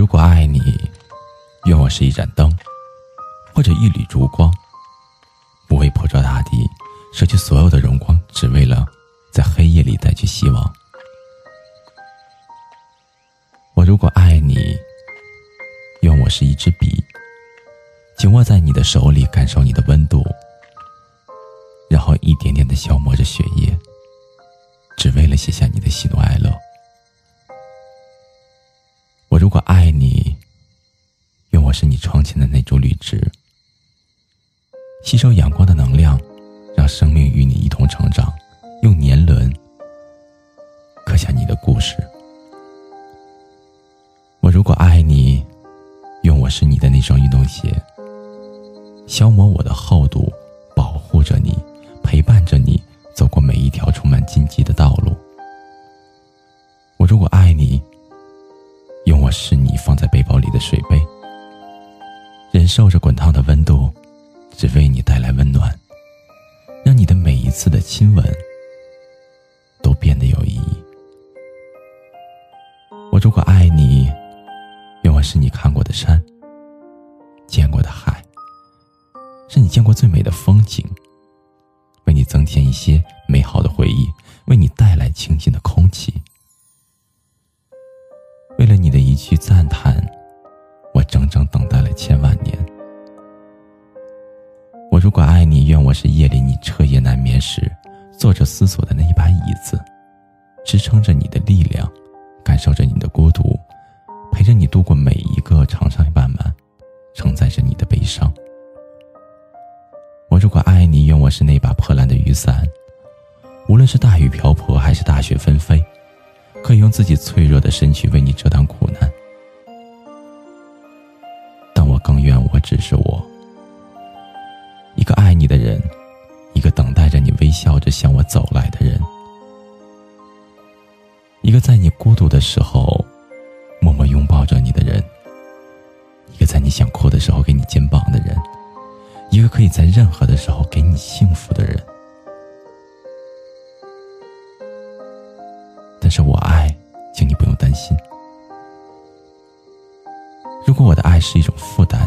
如果爱你，愿我是一盏灯，或者一缕烛光，不为破照大地，舍去所有的荣光，只为了在黑夜里带去希望。我如果爱你，愿我是一支笔，紧握在你的手里，感受你的温度，然后一点点的消磨着血液，只为了写下你的喜怒哀乐。如果爱你，愿我是你窗前的那株绿植，吸收阳光的能量，让生命与你一同成长，用年轮刻下你的故事。我如果爱你，愿我是你的那双运动鞋，消磨我的厚度，保护着你，受着滚烫的温度，只为你带来温暖，让你的每一次的亲吻都变得有意义。我如果爱你。愿我是你看过的山，见过的海，是你见过最美的风景，为你增添一些美好的回忆，我是夜里你彻夜难眠时，坐着思索的那一把椅子，支撑着你的力量，感受着你的孤独。陪着你度过每一个长长漫漫，承载着你的悲伤。我如果爱你，愿我是那把破烂的雨伞，无论是大雨瓢泼还是大雪纷飞，可以用自己脆弱的身躯为你遮挡苦难。但我更愿我只是我，一个等待着你微笑着向我走来的人，一个在你孤独的时候。默默拥抱着你的人，一个在你想哭的时候给你肩膀的人，一个可以在任何的时候给你幸福的人。但是我爱，请你不用担心。如果我的爱是一种负担，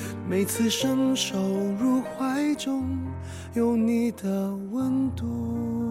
每次伸手入怀中，有你的温度。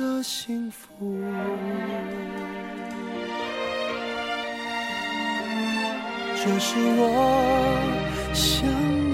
的幸福，这是我想。